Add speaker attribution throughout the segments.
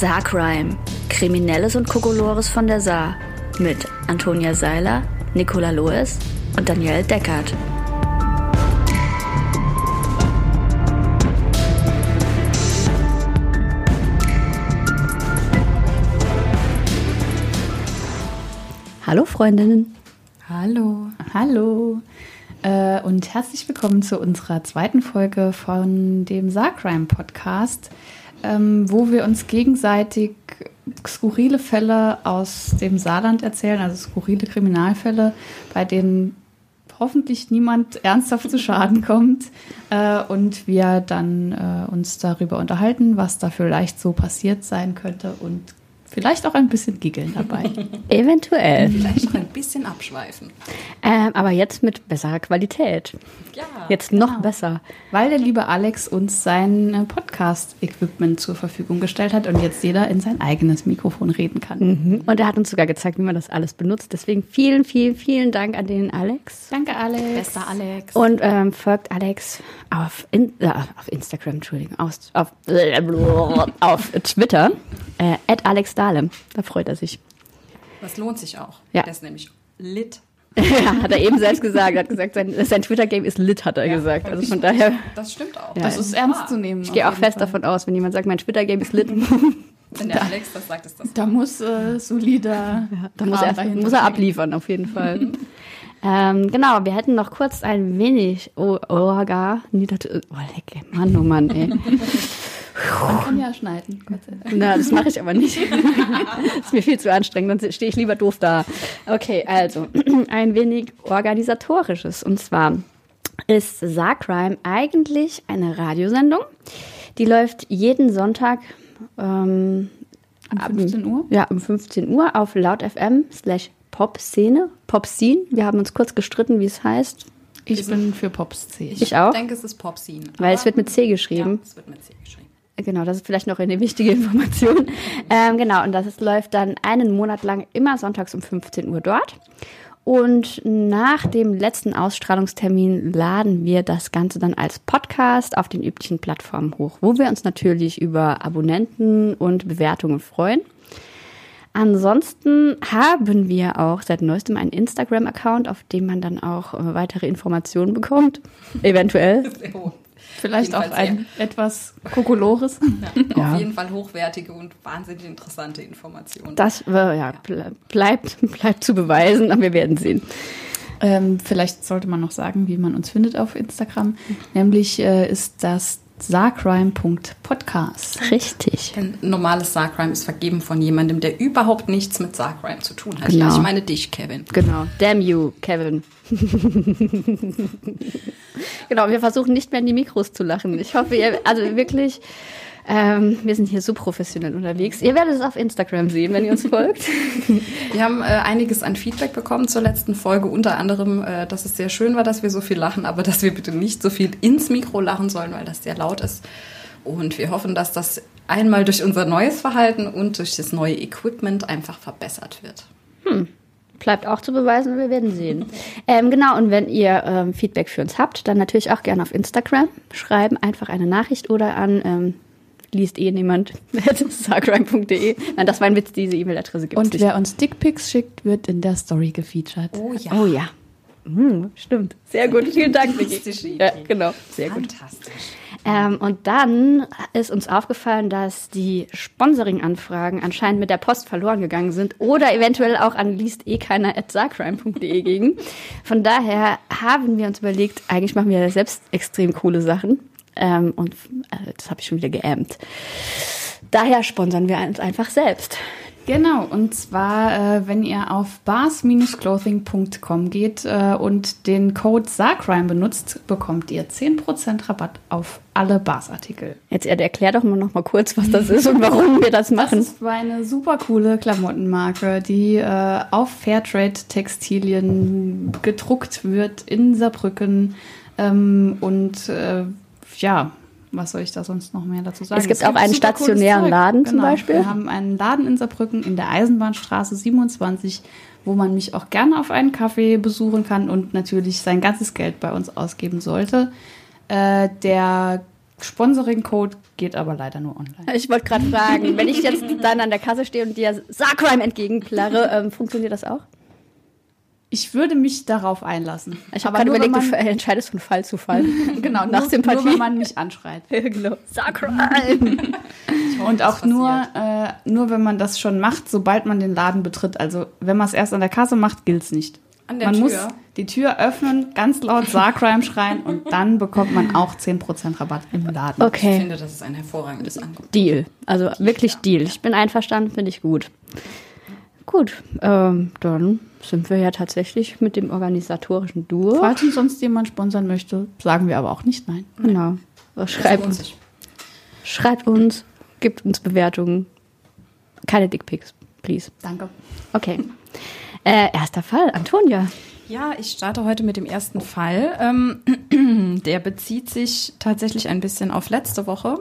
Speaker 1: Saarcrime. Kriminelles und Kokolores von der Saar. Mit Antonia Seiler, Nicola Loes und Danielle Deckert. Hallo Freundinnen.
Speaker 2: Hallo. Hallo. Äh, und herzlich willkommen zu unserer zweiten Folge von dem Saarcrime Podcast, ähm, wo wir uns gegenseitig skurrile Fälle aus dem Saarland erzählen, also skurrile Kriminalfälle, bei denen hoffentlich niemand ernsthaft zu Schaden kommt äh, und wir dann äh, uns darüber unterhalten, was da vielleicht so passiert sein könnte und Vielleicht auch ein bisschen giggeln dabei.
Speaker 1: Eventuell.
Speaker 3: Vielleicht noch ein bisschen abschweifen.
Speaker 1: Ähm, aber jetzt mit besserer Qualität. Ja. Jetzt noch genau. besser.
Speaker 2: Weil der liebe Alex uns sein äh, Podcast-Equipment zur Verfügung gestellt hat und jetzt jeder in sein eigenes Mikrofon reden kann.
Speaker 1: Mhm. Und er hat uns sogar gezeigt, wie man das alles benutzt. Deswegen vielen, vielen, vielen Dank an den Alex.
Speaker 2: Danke, Alex.
Speaker 3: Bester Alex.
Speaker 1: Und ähm, folgt Alex auf, in, äh, auf Instagram, Entschuldigung, auf, auf, auf Twitter, äh, Alex Dahlem. Da freut er sich.
Speaker 3: Das lohnt sich auch.
Speaker 1: Ja.
Speaker 3: Der ist nämlich lit.
Speaker 1: ja, hat er eben selbst gesagt. Er hat gesagt, sein, sein Twitter-Game ist lit, hat er ja, gesagt. Also von daher.
Speaker 3: Das stimmt auch.
Speaker 2: Ja, das ist ernst zu nehmen.
Speaker 1: Ich gehe auch fest Fall. davon aus, wenn jemand sagt, mein Twitter-Game ist lit.
Speaker 3: Wenn der Alex das sagt, ist das.
Speaker 2: Da muss äh, solider.
Speaker 1: Ja, da muss er, muss er abliefern, auf jeden Fall. ähm, genau, wir hätten noch kurz ein wenig Orga. Oh, oh, lecker. Mann, oh Mann, ey.
Speaker 2: Man kann ja schneiden. Gott sei
Speaker 1: Dank. Na, das mache ich aber nicht. das ist mir viel zu anstrengend, dann stehe ich lieber doof da. Okay, also ein wenig organisatorisches. Und zwar ist Saarcrime eigentlich eine Radiosendung. Die läuft jeden Sonntag
Speaker 2: ähm, um 15 Uhr?
Speaker 1: Ja, um 15 Uhr auf laut FM slash Pop-Szene. Pop-Scene. Wir haben uns kurz gestritten, wie es heißt.
Speaker 2: Ich bin für Pop-Szene.
Speaker 1: Ich auch.
Speaker 3: Ich denke, es ist Pop-Scene.
Speaker 1: Weil es wird mit C geschrieben.
Speaker 3: Ja, es wird mit C geschrieben.
Speaker 1: Genau, das ist vielleicht noch eine wichtige Information. Ähm, genau, und das ist, läuft dann einen Monat lang immer sonntags um 15 Uhr dort. Und nach dem letzten Ausstrahlungstermin laden wir das Ganze dann als Podcast auf den üblichen Plattformen hoch, wo wir uns natürlich über Abonnenten und Bewertungen freuen. Ansonsten haben wir auch seit neuestem einen Instagram-Account, auf dem man dann auch äh, weitere Informationen bekommt. Eventuell.
Speaker 2: Vielleicht auch ein sehr. etwas Kokolores.
Speaker 3: Ja, ja. Auf jeden Fall hochwertige und wahnsinnig interessante Informationen.
Speaker 1: Das äh, ja, bleibt, bleibt zu beweisen, aber wir werden sehen.
Speaker 2: Ähm, vielleicht sollte man noch sagen, wie man uns findet auf Instagram. Nämlich äh, ist das Saarcrime.podcast.
Speaker 1: Richtig.
Speaker 3: Ein normales Saarcrime ist vergeben von jemandem, der überhaupt nichts mit Saarcrime zu tun hat. Genau. Ja, ich meine dich, Kevin.
Speaker 1: Genau. Damn you, Kevin. genau, wir versuchen nicht mehr in die Mikros zu lachen. Ich hoffe, ihr, also wirklich, ähm, wir sind hier so professionell unterwegs. Ihr werdet es auf Instagram sehen, wenn ihr uns folgt.
Speaker 3: Wir haben äh, einiges an Feedback bekommen zur letzten Folge, unter anderem, äh, dass es sehr schön war, dass wir so viel lachen, aber dass wir bitte nicht so viel ins Mikro lachen sollen, weil das sehr laut ist. Und wir hoffen, dass das einmal durch unser neues Verhalten und durch das neue Equipment einfach verbessert wird.
Speaker 1: Hm. Bleibt auch zu beweisen, wir werden sehen. Ähm, genau, und wenn ihr ähm, Feedback für uns habt, dann natürlich auch gerne auf Instagram schreiben, einfach eine Nachricht oder an ähm, liest eh niemand, sagrime.de. Nein, das war ein Witz, diese E-Mail-Adresse gibt
Speaker 2: es Und wer uns Dickpics schickt, wird in der Story gefeatured.
Speaker 1: Oh ja. Oh ja. Hm, stimmt. Sehr gut. Vielen Dank, Vicky. Ja, genau. Sehr gut. Fantastisch. Ähm, und dann ist uns aufgefallen, dass die Sponsoring-Anfragen anscheinend mit der Post verloren gegangen sind oder eventuell auch an liest eh keiner at gingen. Von daher haben wir uns überlegt, eigentlich machen wir selbst extrem coole Sachen. Ähm, und äh, das habe ich schon wieder geämmt. Daher sponsern wir uns einfach selbst.
Speaker 2: Genau, und zwar, äh, wenn ihr auf bars-clothing.com geht äh, und den Code SARCRIME benutzt, bekommt ihr 10% Rabatt auf alle Bars-Artikel.
Speaker 1: Jetzt erklär doch mal noch mal kurz, was das ist und warum wir das machen.
Speaker 2: Das ist eine super coole Klamottenmarke, die äh, auf Fairtrade-Textilien gedruckt wird in Saarbrücken ähm, und äh, ja, was soll ich da sonst noch mehr dazu sagen?
Speaker 1: Es gibt, es gibt auch einen stationären Laden genau. zum Beispiel.
Speaker 2: Wir haben einen Laden in Saarbrücken in der Eisenbahnstraße 27, wo man mich auch gerne auf einen Kaffee besuchen kann und natürlich sein ganzes Geld bei uns ausgeben sollte. Äh, der Sponsoring-Code geht aber leider nur online.
Speaker 1: Ich wollte gerade fragen, wenn ich jetzt dann an der Kasse stehe und dir Sarcrime entgegenklare, ähm, funktioniert das auch?
Speaker 2: Ich würde mich darauf einlassen.
Speaker 1: Ich habe gerade überlegt, du entscheidest von Fall zu Fall.
Speaker 2: genau, nach nur, Sympathie. Nur wenn man mich anschreit.
Speaker 1: genau. Sarcrime!
Speaker 2: und auch nur, äh, nur, wenn man das schon macht, sobald man den Laden betritt. Also, wenn man es erst an der Kasse macht, gilt es nicht.
Speaker 3: An der
Speaker 2: man
Speaker 3: Tür?
Speaker 2: muss die Tür öffnen, ganz laut Sarcrime schreien und dann bekommt man auch 10% Rabatt im Laden.
Speaker 1: Okay.
Speaker 3: Ich finde, das ist ein hervorragendes Angebot.
Speaker 1: Deal. Also wirklich Deal. Ich bin einverstanden, finde ich gut. Gut, ähm, dann sind wir ja tatsächlich mit dem organisatorischen Duo.
Speaker 2: Falls uns sonst jemand sponsern möchte, sagen wir aber auch nicht nein.
Speaker 1: Genau. Schreibt uns. Schreibt uns, gibt uns Bewertungen. Keine Dickpics, please.
Speaker 2: Danke.
Speaker 1: Okay. Äh, erster Fall, Antonia.
Speaker 3: Ja, ich starte heute mit dem ersten Fall. Ähm, der bezieht sich tatsächlich ein bisschen auf letzte Woche.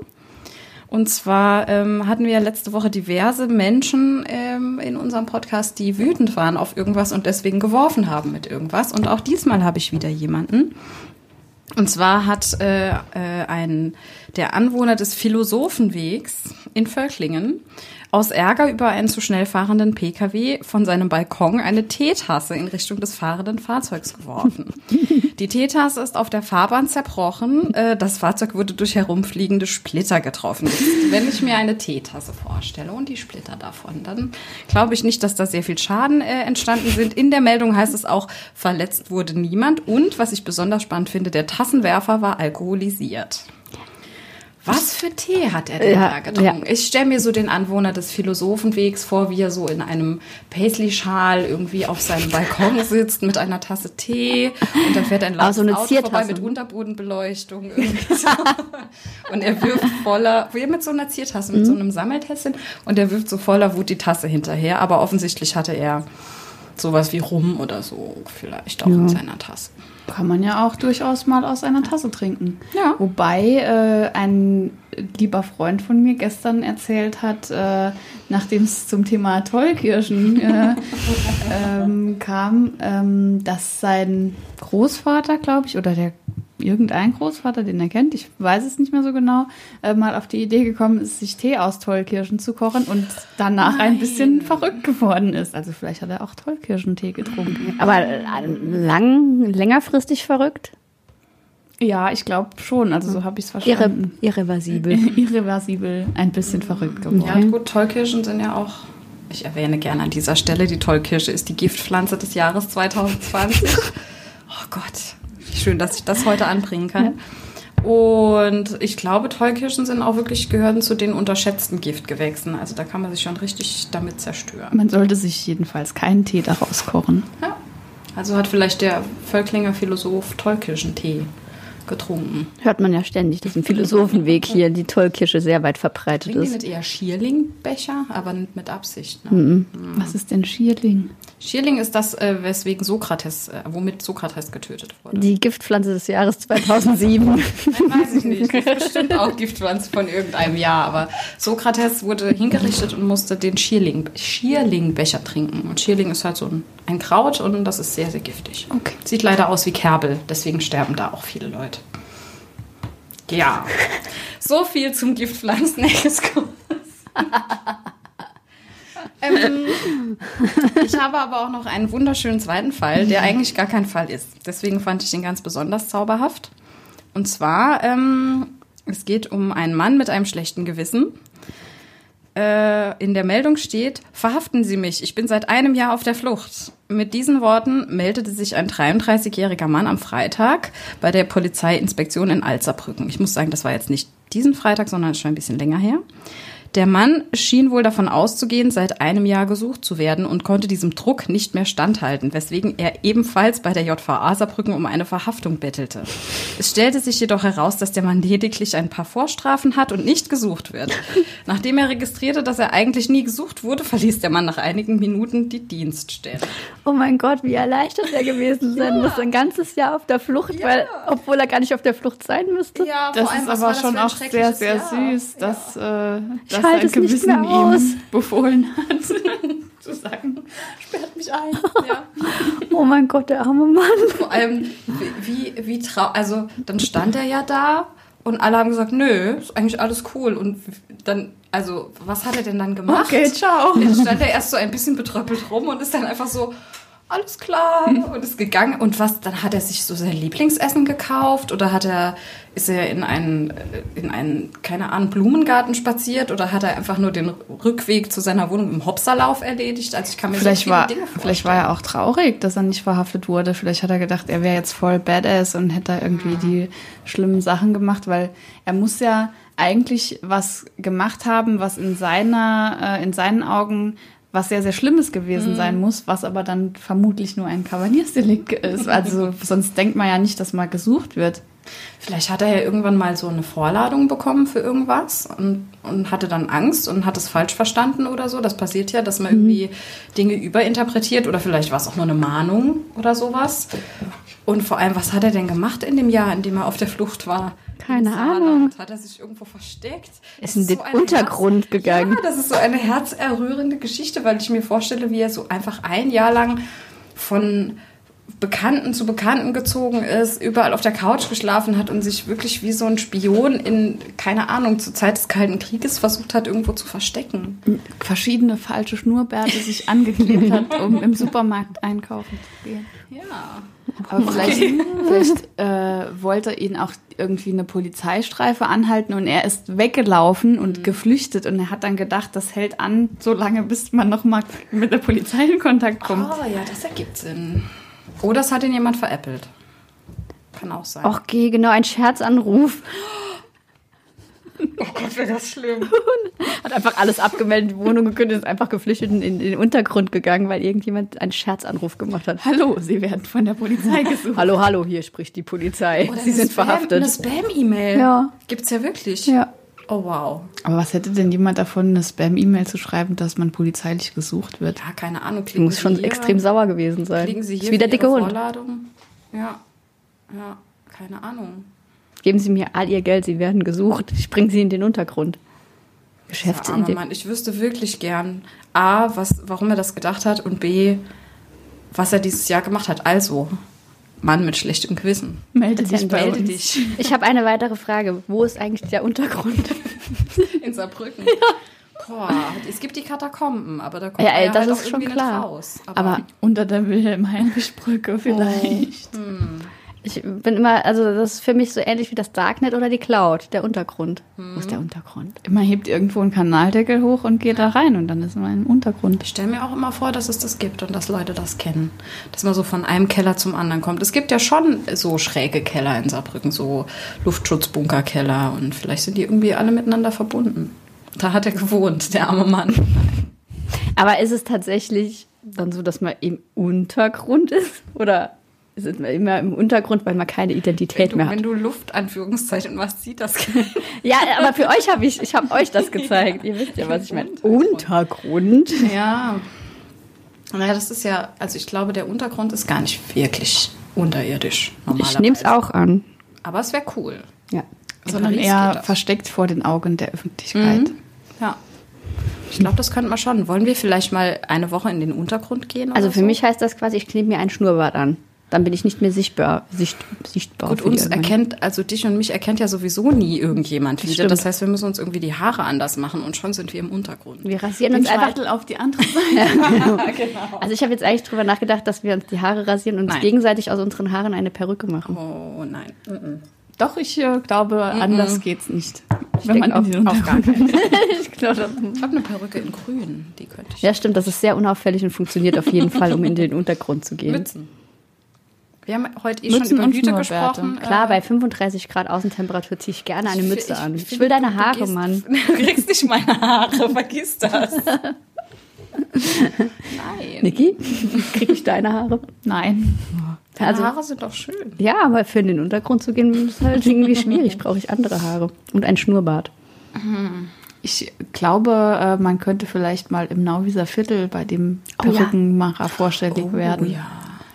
Speaker 3: Und zwar ähm, hatten wir letzte Woche diverse Menschen ähm, in unserem Podcast, die wütend waren auf irgendwas und deswegen geworfen haben mit irgendwas. Und auch diesmal habe ich wieder jemanden. Und zwar hat äh, äh, ein der Anwohner des Philosophenwegs in Völklingen aus Ärger über einen zu schnell fahrenden Pkw von seinem Balkon eine Teetasse in Richtung des fahrenden Fahrzeugs geworfen. Die Teetasse ist auf der Fahrbahn zerbrochen. Äh, das Fahrzeug wurde durch herumfliegende Splitter getroffen. Wenn ich mir eine Teetasse vorstelle und die Splitter davon, dann glaube ich nicht, dass da sehr viel Schaden äh, entstanden sind. In der Meldung heißt es auch, verletzt wurde niemand. Und was ich besonders spannend finde, der Tassenwerfer war alkoholisiert. Was für Tee hat er denn ja, da getrunken? Ja. Ich stelle mir so den Anwohner des Philosophenwegs vor, wie er so in einem Paisley-Schal irgendwie auf seinem Balkon sitzt mit einer Tasse Tee und dann fährt ein
Speaker 1: lautes so Auto Ziertasse. vorbei
Speaker 3: mit Unterbodenbeleuchtung. So. und er wirft voller, wie mit so einer Ziertasse, mit mhm. so einem Sammeltässchen und er wirft so voller Wut die Tasse hinterher. Aber offensichtlich hatte er sowas wie Rum oder so vielleicht auch ja. in seiner Tasse.
Speaker 2: Kann man ja auch durchaus mal aus einer Tasse trinken.
Speaker 3: Ja.
Speaker 2: Wobei äh, ein lieber Freund von mir gestern erzählt hat, äh, nachdem es zum Thema Tollkirschen äh, ähm, kam, ähm, dass sein Großvater, glaube ich, oder der irgendein Großvater, den er kennt, ich weiß es nicht mehr so genau, äh, mal auf die Idee gekommen ist, sich Tee aus Tollkirschen zu kochen und danach Nein. ein bisschen verrückt geworden ist. Also vielleicht hat er auch Tollkirschentee getrunken.
Speaker 1: Aber äh, lang, längerfristig verrückt?
Speaker 2: Ja, ich glaube schon. Also so habe ich es verstanden.
Speaker 1: Irre, irreversibel.
Speaker 2: irreversibel, ein bisschen verrückt geworden. Ja,
Speaker 3: gut, Tollkirschen sind ja auch ich erwähne gerne an dieser Stelle, die Tollkirsche ist die Giftpflanze des Jahres 2020. oh Gott, schön, dass ich das heute anbringen kann. Ja. Und ich glaube, Tollkirschen sind auch wirklich gehören zu den unterschätzten Giftgewächsen. Also da kann man sich schon richtig damit zerstören.
Speaker 2: Man sollte sich jedenfalls keinen Tee daraus kochen.
Speaker 3: Ja. Also hat vielleicht der Völklinger Philosoph Tollkirschentee getrunken.
Speaker 1: Hört man ja ständig, diesen Philosophenweg hier, die Tollkirsche sehr weit verbreitet
Speaker 3: Trinken
Speaker 1: ist.
Speaker 3: mit eher Schierlingbecher, aber nicht mit Absicht. Ne?
Speaker 2: Mhm. Mhm. Was ist denn Schierling?
Speaker 3: Schierling ist das, äh, weswegen Sokrates, äh, womit Sokrates getötet wurde.
Speaker 1: Die Giftpflanze des Jahres 2007. Nein,
Speaker 3: weiß ich nicht. Das ist bestimmt auch Giftpflanze von irgendeinem Jahr. Aber Sokrates wurde hingerichtet und musste den Schierling, Schierlingbecher trinken. Und Schierling ist halt so ein, ein Kraut und das ist sehr, sehr giftig.
Speaker 2: Okay.
Speaker 3: Sieht leider aus wie Kerbel, deswegen sterben da auch viele Leute. Ja, so viel zum Giftpflanzenexkurs. ähm, ich habe aber auch noch einen wunderschönen zweiten Fall, der eigentlich gar kein Fall ist. Deswegen fand ich den ganz besonders zauberhaft. Und zwar, ähm, es geht um einen Mann mit einem schlechten Gewissen. Äh, in der Meldung steht, verhaften Sie mich, ich bin seit einem Jahr auf der Flucht. Mit diesen Worten meldete sich ein 33-jähriger Mann am Freitag bei der Polizeiinspektion in Alzerbrücken. Ich muss sagen, das war jetzt nicht diesen Freitag, sondern schon ein bisschen länger her. Der Mann schien wohl davon auszugehen, seit einem Jahr gesucht zu werden und konnte diesem Druck nicht mehr standhalten, weswegen er ebenfalls bei der JVA Saarbrücken um eine Verhaftung bettelte. Es stellte sich jedoch heraus, dass der Mann lediglich ein paar Vorstrafen hat und nicht gesucht wird. Nachdem er registrierte, dass er eigentlich nie gesucht wurde, verließ der Mann nach einigen Minuten die Dienststelle.
Speaker 1: Oh mein Gott, wie erleichtert er gewesen sein ja. muss, ein ganzes Jahr auf der Flucht, ja. weil, obwohl er gar nicht auf der Flucht sein müsste.
Speaker 2: Ja, das ist aber schon auch sehr, sehr Jahr. süß, dass, ja. äh, dass dass halt sein Gewissen ihm befohlen hat, zu sagen, sperrt mich ein. Ja.
Speaker 1: Oh mein Gott, der arme Mann.
Speaker 3: Vor allem, wie, wie, wie trau... Also, dann stand er ja da Und alle haben gesagt, nö, ist eigentlich alles cool. Und dann, also, was hat er denn dann gemacht?
Speaker 2: Okay, ciao.
Speaker 3: Dann stand er erst so ein bisschen betröppelt rum und ist dann einfach so, alles klar und ist gegangen. Und was, dann hat er sich so sein Lieblingsessen gekauft oder hat er, ist er in einen, in einen, keine Ahnung, Blumengarten spaziert oder hat er einfach nur den Rückweg zu seiner Wohnung im Hopserlauf erledigt? Also ich kann mir
Speaker 2: vielleicht
Speaker 3: so
Speaker 2: war,
Speaker 3: Dinge vorstellen.
Speaker 2: Vielleicht war er auch traurig, dass er nicht verhaftet wurde. Vielleicht hat er gedacht, er wäre jetzt voll badass und hätte da irgendwie die schlimmen Sachen gemacht, weil er muss ja eigentlich was gemacht haben, was in seiner, äh, in seinen Augen was sehr, sehr Schlimmes gewesen sein muss, was aber dann vermutlich nur ein Kavaliersdelikt ist. Also sonst denkt man ja nicht, dass mal gesucht wird.
Speaker 3: Vielleicht hat er ja irgendwann mal so eine Vorladung bekommen für irgendwas und, und hatte dann Angst und hat es falsch verstanden oder so. Das passiert ja, dass man irgendwie Dinge überinterpretiert oder vielleicht war es auch nur eine Mahnung oder sowas. Und vor allem, was hat er denn gemacht in dem Jahr, in dem er auf der Flucht war?
Speaker 1: Keine? Ahnung.
Speaker 3: Hat er sich irgendwo versteckt?
Speaker 1: Ist in den
Speaker 3: so
Speaker 1: Untergrund
Speaker 3: Herz
Speaker 1: gegangen.
Speaker 3: Ja, das ist so eine herzerrührende Geschichte, weil ich mir vorstelle, wie er so einfach ein Jahr lang von Bekannten zu Bekannten gezogen ist, überall auf der Couch geschlafen hat und sich wirklich wie so ein Spion in, keine Ahnung, zur Zeit des Kalten Krieges versucht hat, irgendwo zu verstecken.
Speaker 2: Verschiedene falsche Schnurrbärte sich angeklebt hat, um im Supermarkt einkaufen zu gehen.
Speaker 3: Ja.
Speaker 2: Aber vielleicht, vielleicht äh, wollte ihn auch irgendwie eine Polizeistreife anhalten und er ist weggelaufen und geflüchtet und er hat dann gedacht, das hält an, so lange, bis man noch mal mit der Polizei in Kontakt kommt.
Speaker 3: Oh ja, das ergibt Sinn. Oder es hat ihn jemand veräppelt. Kann auch sein.
Speaker 1: Och, geh, genau, ein Scherzanruf.
Speaker 3: oh Gott, wäre das schlimm.
Speaker 1: Hat einfach alles abgemeldet, die Wohnung gekündigt, ist einfach geflüchtet und in, in den Untergrund gegangen, weil irgendjemand einen Scherzanruf gemacht hat.
Speaker 2: Hallo, Sie werden von der Polizei gesucht.
Speaker 1: Hallo, hallo, hier spricht die Polizei. Sie sind verhaftet.
Speaker 3: Eine Spam-E-Mail.
Speaker 1: Ja.
Speaker 3: Gibt's ja wirklich.
Speaker 1: Ja.
Speaker 3: Oh wow.
Speaker 2: Aber was hätte denn jemand davon, eine Spam-E-Mail zu schreiben, dass man polizeilich gesucht wird?
Speaker 3: Ja, keine Ahnung.
Speaker 1: Du
Speaker 3: Klicken
Speaker 1: musst
Speaker 3: Sie
Speaker 1: schon
Speaker 3: hier,
Speaker 1: extrem sauer gewesen sein.
Speaker 3: Kriegen Sie hier
Speaker 1: wie der
Speaker 3: für
Speaker 1: dicke
Speaker 3: Ihre
Speaker 1: Hund.
Speaker 3: Vorladung? Ja. Ja, keine Ahnung.
Speaker 1: Geben Sie mir all Ihr Geld, Sie werden gesucht. Ich bringe Sie in den Untergrund. Geschäftsidee.
Speaker 3: Mann. Ich wüsste wirklich gern, A, was, warum er das gedacht hat und B, was er dieses Jahr gemacht hat. Also, Mann mit schlechtem Gewissen.
Speaker 2: Melde dich bei
Speaker 3: Melde
Speaker 2: uns.
Speaker 3: dich.
Speaker 1: Ich habe eine weitere Frage. Wo ist eigentlich der Untergrund?
Speaker 3: In Saarbrücken. Boah, es gibt die Katakomben, aber da kommt
Speaker 1: Ja,
Speaker 3: man
Speaker 1: ey,
Speaker 3: ja
Speaker 1: das
Speaker 3: halt
Speaker 1: ist
Speaker 3: auch
Speaker 1: schon
Speaker 3: irgendwie
Speaker 1: klar.
Speaker 3: nicht raus.
Speaker 1: Aber
Speaker 2: Unter der Wilhelm-Heinrich-Brücke
Speaker 3: Oh.
Speaker 2: vielleicht.
Speaker 1: Ich bin immer, also das ist für mich so ähnlich wie das Darknet oder die Cloud, der Untergrund. Wo ist der Untergrund?
Speaker 2: Man hebt irgendwo einen Kanaldeckel hoch und geht da rein und dann ist man im Untergrund.
Speaker 3: Ich stelle mir auch immer vor, dass es das gibt und dass Leute das kennen. Dass man so von einem Keller zum anderen kommt. Es gibt ja schon so schräge Keller in Saarbrücken, so Luftschutzbunkerkeller und vielleicht sind die irgendwie alle miteinander verbunden. Da hat er gewohnt, der arme Mann.
Speaker 1: Aber ist es tatsächlich dann so, dass man im Untergrund ist? Oder ist es immer im Untergrund, weil man keine Identität
Speaker 3: Wenn du,
Speaker 1: mehr
Speaker 3: wenn
Speaker 1: hat?
Speaker 3: du Luft Anführungszeichen machst, sieht das keiner.
Speaker 1: Ja, aber für euch habe ich, ich habe euch das gezeigt. Ihr wisst ja, was ich meine. Untergrund?
Speaker 3: Ja. Naja, das ist ja, also ich glaube, der Untergrund ist gar nicht wirklich unterirdisch.
Speaker 1: Ich nehme es auch an.
Speaker 3: Aber es wäre cool.
Speaker 1: Ja.
Speaker 3: In
Speaker 2: Sondern eher versteckt vor den Augen der Öffentlichkeit.
Speaker 3: Mhm. Ja. Ich glaube, das könnten wir schon. Wollen wir vielleicht mal eine Woche in den Untergrund gehen?
Speaker 1: Also für
Speaker 3: so?
Speaker 1: mich heißt das quasi, ich klebe mir einen Schnurrbart an. Dann bin ich nicht mehr sichtbar. Sicht, sichtbar
Speaker 3: Gut, uns erkennt, also dich und mich erkennt ja sowieso nie irgendjemand wieder.
Speaker 1: stimmt.
Speaker 3: Das heißt, wir müssen uns irgendwie die Haare anders machen und schon sind wir im Untergrund.
Speaker 1: Wir rasieren
Speaker 2: Den
Speaker 1: uns einfach.
Speaker 2: Scheitel auf die andere Seite.
Speaker 1: Also ich habe jetzt eigentlich drüber nachgedacht, dass wir uns die Haare rasieren und uns gegenseitig aus unseren Haaren eine Perücke machen.
Speaker 3: Oh nein. Mhm.
Speaker 2: Doch, ich äh, glaube, anders geht's nicht.
Speaker 1: denk
Speaker 2: Wenn man in den
Speaker 1: auf- auf gar ich glaube, das-
Speaker 3: Ich habe eine Perücke in grün, die könnte ich.
Speaker 1: ja, stimmt, das ist sehr unauffällig und funktioniert auf jeden Fall, um in den Untergrund zu gehen.
Speaker 3: Mützen. Wir haben heute eh
Speaker 2: Mützen
Speaker 3: schon über Hüte gesprochen.
Speaker 1: Klar,
Speaker 3: Äh,
Speaker 1: bei 35 Grad Außentemperatur ziehe ich gerne eine
Speaker 3: ich-
Speaker 1: Mütze
Speaker 3: ich
Speaker 1: an. Ich
Speaker 3: finde,
Speaker 1: will deine Haare,
Speaker 3: gehst-
Speaker 1: Mann.
Speaker 3: Du kriegst nicht meine Haare, vergiss das. Nein.
Speaker 1: Niki, krieg ich deine Haare?
Speaker 2: Nein.
Speaker 3: Deine
Speaker 1: Also-
Speaker 3: Haare sind doch schön.
Speaker 1: Ja, aber für in den Untergrund zu gehen, ist halt irgendwie schwierig. Brauche ich andere Haare. Und ein Schnurrbart.
Speaker 2: Ich glaube, äh, man könnte vielleicht mal im Nauwieser Viertel bei dem
Speaker 1: Oh ja.
Speaker 2: Perückenmacher vorstellig
Speaker 3: Oh,
Speaker 2: werden.
Speaker 3: ja.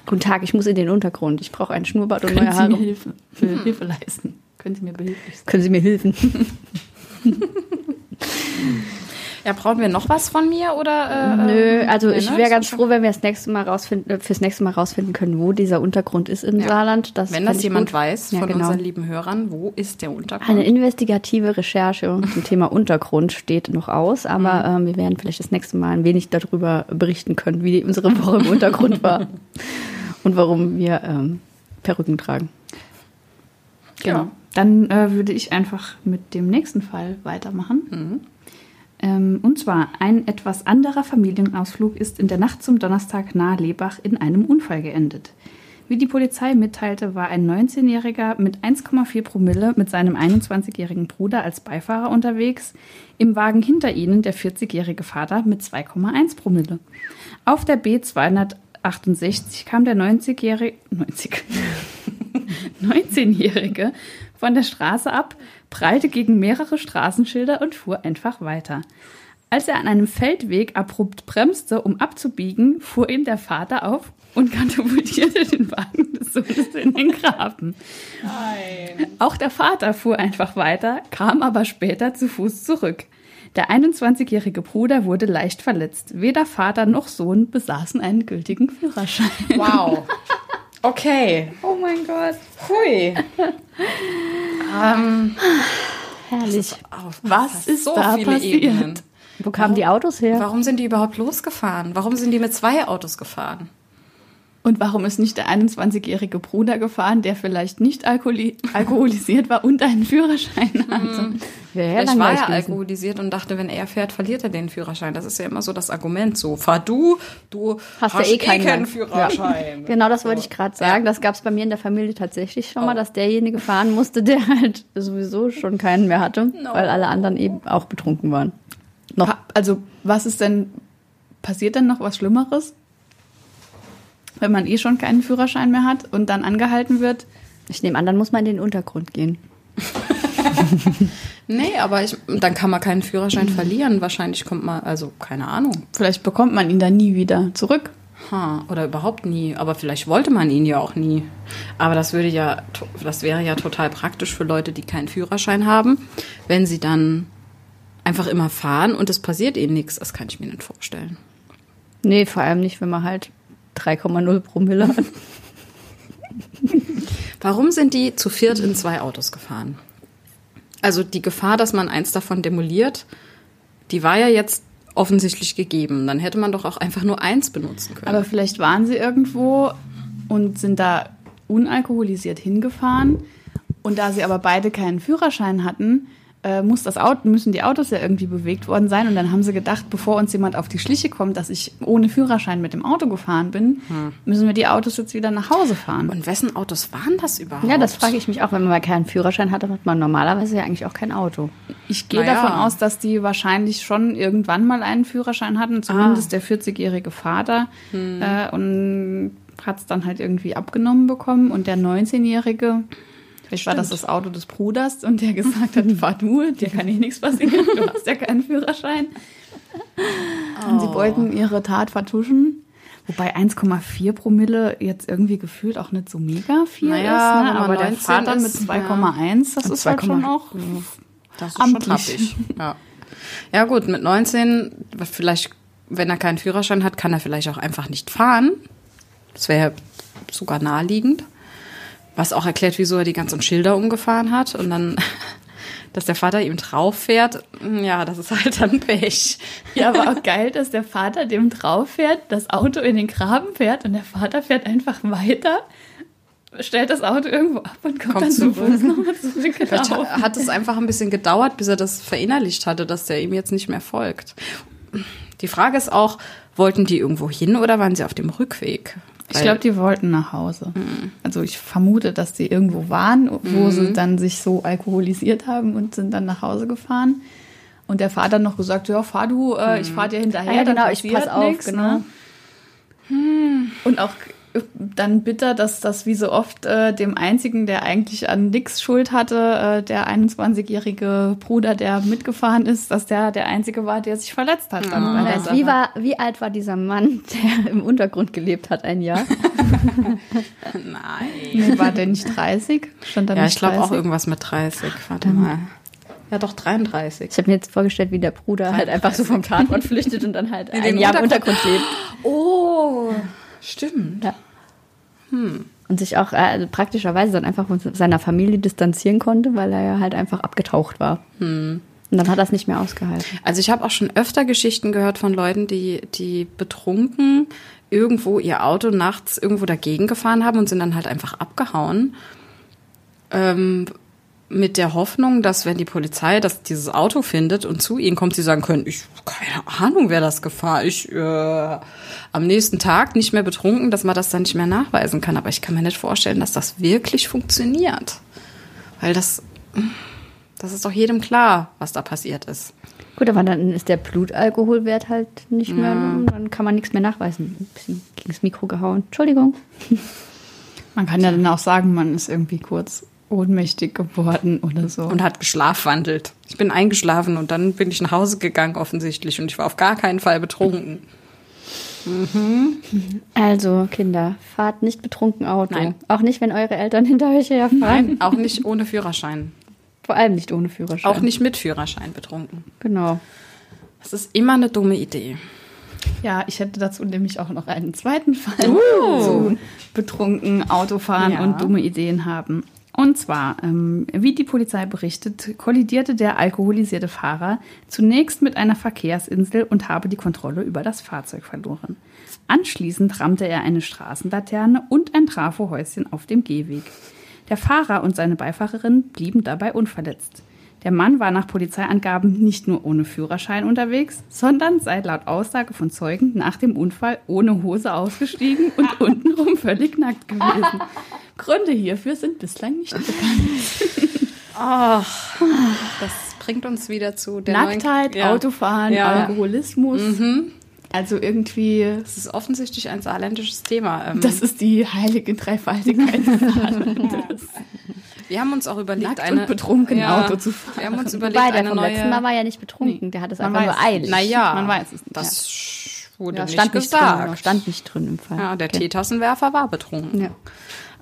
Speaker 1: Guten Tag, ich muss in den Untergrund. Ich brauche einen Schnurrbart und
Speaker 2: Können
Speaker 1: neue
Speaker 2: Sie mir
Speaker 1: Haare.
Speaker 2: Hilfe, für Hilfe leisten? Können Sie mir behilflich sein?
Speaker 1: Können Sie mir helfen?
Speaker 3: Ja, brauchen wir noch was von mir oder?
Speaker 1: Äh, Nö, also nee, ich ne? wäre ganz froh, wenn wir das nächste Mal rausfinden, äh, fürs nächste Mal rausfinden können, wo dieser Untergrund ist im ja. Saarland.
Speaker 3: Das wenn das jemand gut. weiß von ja, genau. unseren lieben Hörern, wo ist der Untergrund?
Speaker 1: Eine investigative Recherche zum Thema Untergrund steht noch aus, aber mhm. ähm, wir werden vielleicht das nächste Mal ein wenig darüber berichten können, wie unsere Woche im Untergrund war und warum wir ähm, Perücken tragen.
Speaker 2: Genau. Ja. Dann äh, würde ich einfach mit dem nächsten Fall weitermachen. Mhm. Ähm, und zwar, ein etwas anderer Familienausflug ist in der Nacht zum Donnerstag nahe Lebach in einem Unfall geendet. Wie die Polizei mitteilte, war ein 19-Jähriger mit 1,4 Promille mit seinem 21-jährigen Bruder als Beifahrer unterwegs. Im Wagen hinter ihnen der 40-jährige Vater mit 2,1 Promille. Auf der B268 kam der 90-jährige 90, 19-jährige von der Straße ab, prallte gegen mehrere Straßenschilder und fuhr einfach weiter. Als er an einem Feldweg abrupt bremste, um abzubiegen, fuhr ihm der Vater auf und katapultierte den Wagen des Sohnes in den Graben. Nein. Auch der Vater fuhr einfach weiter, kam aber später zu Fuß zurück. Der 21-jährige Bruder wurde leicht verletzt. Weder Vater noch Sohn besaßen einen gültigen Führerschein.
Speaker 3: Wow. Okay.
Speaker 1: Oh mein Gott.
Speaker 3: Hui.
Speaker 1: ähm, Herrlich.
Speaker 3: Was, was ist so da passiert? Ebenen.
Speaker 1: Wo kamen warum, die Autos her?
Speaker 3: Warum sind die überhaupt losgefahren? Warum sind die mit zwei Autos gefahren?
Speaker 2: Und warum ist nicht der 21-jährige Bruder gefahren, der vielleicht nicht alkoholi alkoholisiert war und einen Führerschein hatte? Hm.
Speaker 3: Vielleicht war er alkoholisiert und dachte, wenn er fährt, verliert er den Führerschein. Das ist ja immer so das Argument. So, fahr du, du hast, hast ja eh, keinen, keinen Führerschein.
Speaker 1: Ja. Genau, das wollte ich gerade sagen. Das gab es bei mir in der Familie tatsächlich schon oh. mal, dass derjenige fahren musste, der halt sowieso schon keinen mehr hatte, no. weil alle anderen eben auch betrunken waren.
Speaker 2: Noch. Also, was ist denn, passiert denn noch was Schlimmeres? Wenn man eh schon keinen Führerschein mehr hat und dann angehalten wird.
Speaker 1: Ich nehme an, dann muss man in den Untergrund gehen.
Speaker 3: nee, aber ich, dann kann man keinen Führerschein verlieren. Wahrscheinlich kommt man, also keine Ahnung.
Speaker 2: Vielleicht bekommt man ihn dann nie wieder zurück.
Speaker 3: Ha, oder überhaupt nie. Aber vielleicht wollte man ihn ja auch nie. Aber das würde ja, das wäre ja total praktisch für Leute, die keinen Führerschein haben, wenn sie dann einfach immer fahren und es passiert ihnen nichts. Das kann ich mir nicht vorstellen.
Speaker 1: Nee, vor allem nicht, wenn man halt 3,0 Promille hat.
Speaker 3: Warum sind die zu viert in zwei Autos gefahren? Also die Gefahr, dass man eins davon demoliert, die war ja jetzt offensichtlich gegeben. Dann hätte man doch auch einfach nur eins benutzen können.
Speaker 2: Aber vielleicht waren sie irgendwo und sind da unalkoholisiert hingefahren. Und da sie aber beide keinen Führerschein hatten, äh, muss das Auto, müssen die Autos ja irgendwie bewegt worden sein. Und dann haben sie gedacht, bevor uns jemand auf die Schliche kommt, dass ich ohne Führerschein mit dem Auto gefahren bin, hm. müssen wir die Autos jetzt wieder nach Hause fahren.
Speaker 3: Und wessen Autos waren das überhaupt?
Speaker 1: Ja, das frage ich mich auch. Wenn man mal keinen Führerschein hat, dann hat man normalerweise ja eigentlich auch kein Auto.
Speaker 2: Ich gehe naja. davon aus, dass die wahrscheinlich schon irgendwann mal einen Führerschein hatten, zumindest ah. der 40-jährige Vater. Hm. Äh, und hat es dann halt irgendwie abgenommen bekommen. Und der 19-jährige Vielleicht war das das Auto des Bruders und der gesagt hat, fahr du, dir kann eh nichts passieren, du hast ja keinen Führerschein. Oh. Und sie oh. wollten ihre Tat vertuschen. Wobei 1,4 Promille jetzt irgendwie gefühlt auch nicht so mega viel naja, ist. Ne? Aber der Vater mit 2,1, ja. das ist 2, halt schon auch
Speaker 3: das ist amtlich. schon Ja. ja gut, mit 19, vielleicht, wenn er keinen Führerschein hat, kann er vielleicht auch einfach nicht fahren. Das wäre sogar naheliegend. Was auch erklärt, wieso er die ganzen Schilder umgefahren hat und dann, dass der Vater ihm drauf fährt. Ja, das ist halt dann Pech.
Speaker 2: Ja, aber auch geil, dass der Vater dem drauf fährt, das Auto in den Graben fährt und der Vater fährt einfach weiter stellt das Auto irgendwo ab und kommt, kommt dann zu Fuß nochmal
Speaker 3: zurück. Vielleicht hat es einfach ein bisschen gedauert, bis er das verinnerlicht hatte, dass der ihm jetzt nicht mehr folgt. Die Frage ist auch, wollten die irgendwo hin oder waren sie auf dem Rückweg?
Speaker 2: Ich glaube, die wollten nach Hause. Mhm. Also ich vermute, dass die irgendwo waren, wo mhm. sie dann sich so alkoholisiert haben und sind dann nach Hause gefahren. Und der Vater noch gesagt, ja, fahr du, äh, ich fahr dir hinterher. Ja,
Speaker 1: genau, ich pass auf, nix, genau. Ne?
Speaker 2: Und auch dann bitter, dass das wie so oft äh, dem einzigen, der eigentlich an nix Schuld hatte, äh, der 21-jährige Bruder, der mitgefahren ist, dass der der einzige war, der sich verletzt hat.
Speaker 1: Dann ja. wie, war, wie alt war dieser Mann, der im Untergrund gelebt hat, ein Jahr?
Speaker 2: Nein. Nee, war der nicht 30?
Speaker 3: Stand da ja, ich glaube auch irgendwas mit 30. Warte mal. Ja, doch 33.
Speaker 1: Ich habe mir jetzt vorgestellt, wie der Bruder 33. halt einfach so vom Tatort flüchtet und dann halt In ein Jahr im Untergrund lebt.
Speaker 3: Oh, stimmt. Ja.
Speaker 1: Hm. Und sich auch äh, praktischerweise dann einfach von seiner Familie distanzieren konnte, weil er ja halt einfach abgetaucht war. Hm. Und dann hat er es nicht mehr ausgehalten.
Speaker 3: Also ich habe auch schon öfter Geschichten gehört von Leuten, die, die betrunken irgendwo ihr Auto nachts irgendwo dagegen gefahren haben und sind dann halt einfach abgehauen. Ähm, mit der Hoffnung, dass wenn die Polizei das, dieses Auto findet und zu ihnen kommt, sie sagen können, ich keine Ahnung, wer das gefahren. Ich äh, am nächsten Tag nicht mehr betrunken, dass man das dann nicht mehr nachweisen kann. Aber ich kann mir nicht vorstellen, dass das wirklich funktioniert, weil das das ist doch jedem klar, was da passiert ist.
Speaker 1: Gut, aber dann ist der Blutalkoholwert halt nicht ja. mehr, dann kann man nichts mehr nachweisen. Ein bisschen gegen das Mikro gehauen. Entschuldigung.
Speaker 2: Man kann ja dann auch sagen, man ist irgendwie kurz ohnmächtig geworden oder so.
Speaker 3: Und hat geschlafwandelt. Ich bin eingeschlafen und dann bin ich nach Hause gegangen offensichtlich und ich war auf gar keinen Fall betrunken.
Speaker 1: Mhm. Also, Kinder, fahrt nicht betrunken Auto. Nein. Auch nicht, wenn eure Eltern hinter euch herfahren. Nein,
Speaker 3: auch nicht ohne Führerschein.
Speaker 1: Vor allem nicht ohne Führerschein.
Speaker 3: Auch nicht mit Führerschein betrunken.
Speaker 1: Genau.
Speaker 3: Das ist immer eine dumme Idee.
Speaker 2: Ja, ich hätte dazu nämlich auch noch einen zweiten Fall uh. zu betrunken Autofahren ja. und dumme Ideen haben. Und zwar, ähm, wie die Polizei berichtet, kollidierte der alkoholisierte Fahrer zunächst mit einer Verkehrsinsel und habe die Kontrolle über das Fahrzeug verloren. Anschließend rammte er eine Straßenlaterne und ein Trafohäuschen auf dem Gehweg. Der Fahrer und seine Beifahrerin blieben dabei unverletzt. Der Mann war nach Polizeiangaben nicht nur ohne Führerschein unterwegs, sondern sei laut Aussage von Zeugen nach dem Unfall ohne Hose ausgestiegen und untenrum völlig nackt gewesen. Gründe hierfür sind bislang nicht bekannt.
Speaker 3: Ach, das bringt uns wieder zu
Speaker 2: der Nacktheit, neuen, ja. Autofahren, ja. Alkoholismus. Mhm. Also irgendwie.
Speaker 3: Das ist offensichtlich ein saarländisches Thema.
Speaker 2: Ähm. Das ist die heilige Dreifaltigkeit
Speaker 3: Wir haben uns auch überlegt,
Speaker 2: Nackt eine und betrunken ja, Auto zu fahren.
Speaker 1: Wir haben uns überlegt, Wobei, der eine vom neue. letzten Mal war ja nicht betrunken, der hat es einfach nur eilig.
Speaker 3: Naja,
Speaker 2: man weiß es
Speaker 3: nicht. Das wurde ja,
Speaker 1: stand
Speaker 3: nicht gesagt.
Speaker 1: Drin, stand nicht drin im Fall.
Speaker 3: Ja, der okay. Teetassenwerfer war betrunken. Ja.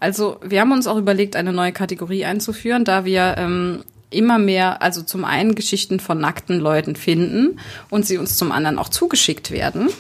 Speaker 3: Also wir haben uns auch überlegt, eine neue Kategorie einzuführen, da wir ähm, immer mehr, also zum einen Geschichten von nackten Leuten finden und sie uns zum anderen auch zugeschickt werden.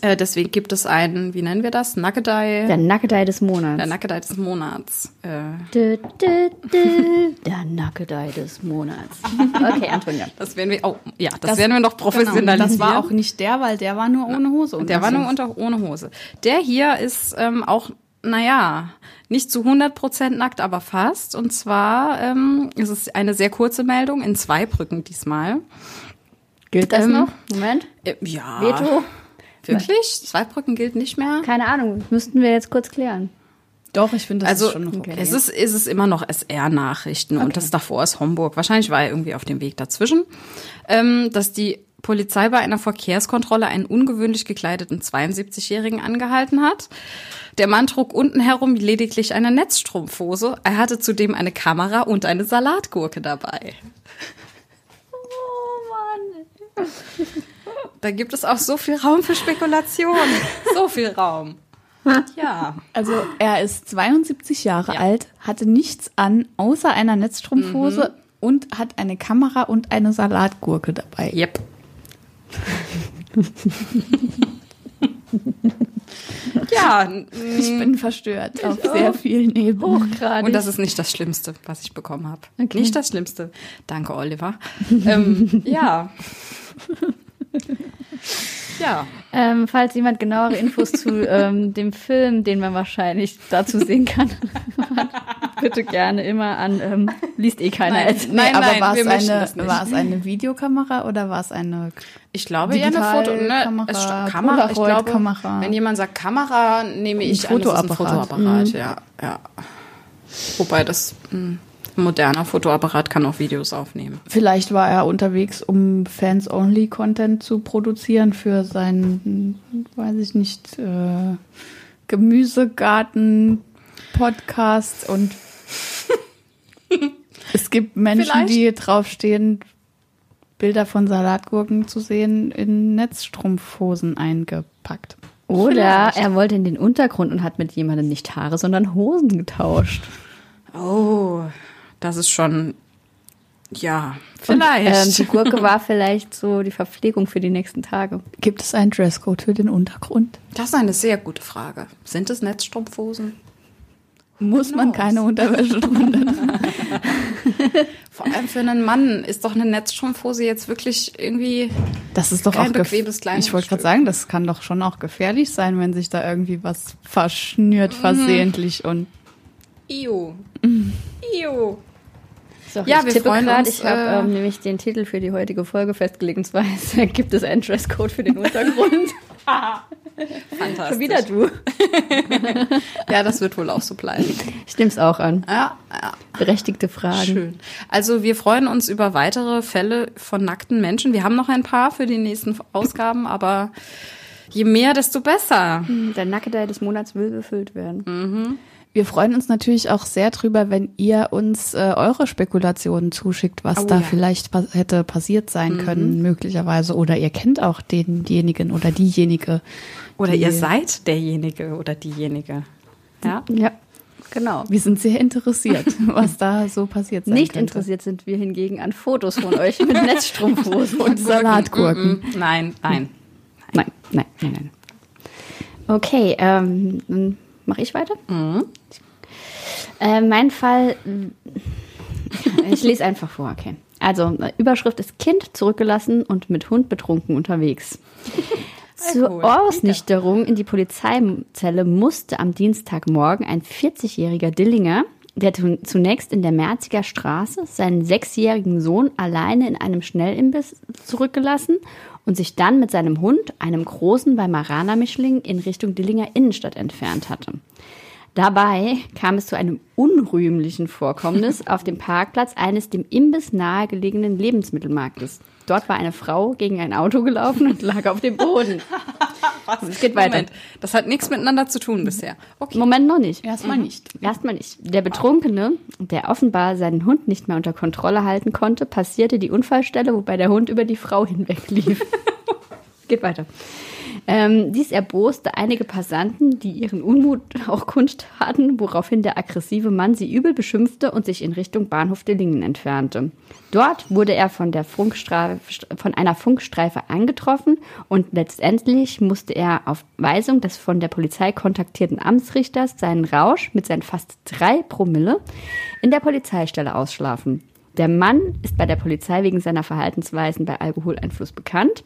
Speaker 3: Äh, deswegen gibt es einen, wie nennen wir das? Nackedei.
Speaker 1: Der Nackedei des Monats.
Speaker 3: Der Nackedei des Monats. Äh.
Speaker 1: Du, du, du. Der Nackedei des Monats. Okay, Antonia.
Speaker 3: Das werden wir, oh, ja, das, das werden wir noch professionalisieren. Genau,
Speaker 2: das war auch nicht der, weil der war nur ohne Hose.
Speaker 3: Der war nur unter, ohne Hose. Der hier ist ähm, auch naja, nicht zu 100 Prozent nackt, aber fast. Und zwar ähm, ist es eine sehr kurze Meldung in zwei Brücken diesmal.
Speaker 1: Gilt das ähm, noch? Moment.
Speaker 3: Äh, ja. Veto? Wirklich? Zweibrücken gilt nicht mehr?
Speaker 1: Keine Ahnung, das müssten wir jetzt kurz klären.
Speaker 2: Doch, ich finde, das
Speaker 3: also,
Speaker 2: ist schon noch okay.
Speaker 3: Es ist, ist es immer noch SR-Nachrichten okay. und das davor ist Homburg. Wahrscheinlich war er irgendwie auf dem Weg dazwischen. Ähm, dass die Polizei bei einer Verkehrskontrolle einen ungewöhnlich gekleideten 72-Jährigen angehalten hat. Der Mann trug unten herum lediglich eine Netzstrumpfhose. Er hatte zudem eine Kamera und eine Salatgurke dabei. Oh Mann. Da gibt es auch so viel Raum für Spekulation. So viel Raum. Ja.
Speaker 2: Also er ist 72 Jahre ja. alt, hatte nichts an, außer einer Netzstrumpfhose mhm. und hat eine Kamera und eine Salatgurke dabei.
Speaker 3: Yep. ja,
Speaker 2: ich bin verstört auf sehr vielen Ebenen.
Speaker 3: Hochgradig. Und das ist nicht das Schlimmste, was ich bekommen habe. Okay. Nicht das Schlimmste. Danke, Oliver. ähm, ja.
Speaker 1: Ja. Ähm, falls jemand genauere Infos zu ähm, dem Film, den man wahrscheinlich dazu sehen kann, bitte gerne immer an ähm, liest eh keiner
Speaker 2: nein, als. Nein, aber nein, war, es eine, war es eine Videokamera oder war es eine
Speaker 3: Ich glaube eher eine Foto ne, Kamera, Kamera ich glaube, Kamera. wenn jemand sagt Kamera, nehme ich ein Fotoapparat. An, Fotoapparat, mhm. ja, ja. Wobei das mh. Ein moderner Fotoapparat kann auch Videos aufnehmen.
Speaker 2: Vielleicht war er unterwegs, um Fans-Only-Content zu produzieren für seinen, weiß ich nicht, äh, Gemüsegarten-Podcast und es gibt Menschen, Vielleicht. die draufstehen, Bilder von Salatgurken zu sehen, in Netzstrumpfhosen eingepackt.
Speaker 1: Oder er wollte in den Untergrund und hat mit jemandem nicht Haare, sondern Hosen getauscht.
Speaker 3: Oh, das ist schon Ja, vielleicht. Und,
Speaker 1: ähm, die Gurke war vielleicht so die Verpflegung für die nächsten Tage.
Speaker 2: Gibt es einen Dresscode für den Untergrund?
Speaker 3: Das ist eine sehr gute Frage. Sind es Netzstrumpfhosen?
Speaker 2: Muss man keine Unterwäsche drunter
Speaker 3: Vor allem für einen Mann ist doch eine Netzstrumpfhose jetzt wirklich irgendwie
Speaker 2: das ist doch kein auch bequemes Ich wollte gerade sagen, das kann doch schon auch gefährlich sein, wenn sich da irgendwie was verschnürt mhm. versehentlich und
Speaker 3: Io.
Speaker 1: Mm. Io. So, ja, ich wir freuen grad, uns. Ich habe äh, ähm, nämlich den Titel für die heutige Folge festgelegt. Und zwar gibt es einen Dresscode für den Untergrund.
Speaker 3: Fantastisch.
Speaker 1: Schon wieder du.
Speaker 3: ja, das wird wohl auch so bleiben.
Speaker 1: Ich nehme es auch an.
Speaker 3: Ja, ja.
Speaker 1: Berechtigte Fragen.
Speaker 3: Schön. Also wir freuen uns über weitere Fälle von nackten Menschen. Wir haben noch ein paar für die nächsten Ausgaben, aber je mehr, desto besser.
Speaker 1: Der Nackedei des Monats will befüllt werden.
Speaker 3: Mhm.
Speaker 2: Wir freuen uns natürlich auch sehr drüber, wenn ihr uns äh, eure Spekulationen zuschickt, was oh, da ja. vielleicht pa hätte passiert sein mhm. können, möglicherweise. Oder ihr kennt auch denjenigen oder diejenige.
Speaker 3: Oder ihr seid derjenige oder diejenige.
Speaker 1: Ja. Ja. Genau.
Speaker 2: Wir sind sehr interessiert, was da so passiert sein
Speaker 1: Nicht
Speaker 2: könnte.
Speaker 1: interessiert sind wir hingegen an Fotos von euch mit Netzstrumpfhosen
Speaker 2: und Salatgurken.
Speaker 3: Nein, nein.
Speaker 1: Nein, nein, nein, nein. Okay, ähm, Mache ich weiter?
Speaker 3: Mhm.
Speaker 1: Äh, mein Fall, ich lese einfach vor, okay. Also, Überschrift ist Kind zurückgelassen und mit Hund betrunken unterwegs. Zur Ausnichterung in die Polizeizelle musste am Dienstagmorgen ein 40-jähriger Dillinger, der zunächst in der Merziger Straße seinen sechsjährigen Sohn alleine in einem Schnellimbiss zurückgelassen und sich dann mit seinem Hund, einem großen Weimaraner-Mischling, in Richtung Dillinger Innenstadt entfernt hatte. Dabei kam es zu einem unrühmlichen Vorkommnis auf dem Parkplatz eines dem Imbiss nahegelegenen Lebensmittelmarktes. Dort war eine Frau gegen ein Auto gelaufen und lag auf dem Boden.
Speaker 3: Was? Es geht weiter. Moment, das hat nichts miteinander zu tun bisher.
Speaker 1: Okay. Moment noch nicht.
Speaker 2: Erstmal nicht.
Speaker 1: Erstmal nicht. Der Betrunkene, der offenbar seinen Hund nicht mehr unter Kontrolle halten konnte, passierte die Unfallstelle, wobei der Hund über die Frau hinweglief. geht weiter. Ähm, dies erboste einige Passanten, die ihren Unmut auch kundtaten, woraufhin der aggressive Mann sie übel beschimpfte und sich in Richtung Bahnhof Dillingen entfernte. Dort wurde er von, der von einer Funkstreife angetroffen und letztendlich musste er auf Weisung des von der Polizei kontaktierten Amtsrichters seinen Rausch mit seinen fast drei Promille in der Polizeistelle ausschlafen. Der Mann ist bei der Polizei wegen seiner Verhaltensweisen bei Alkoholeinfluss bekannt.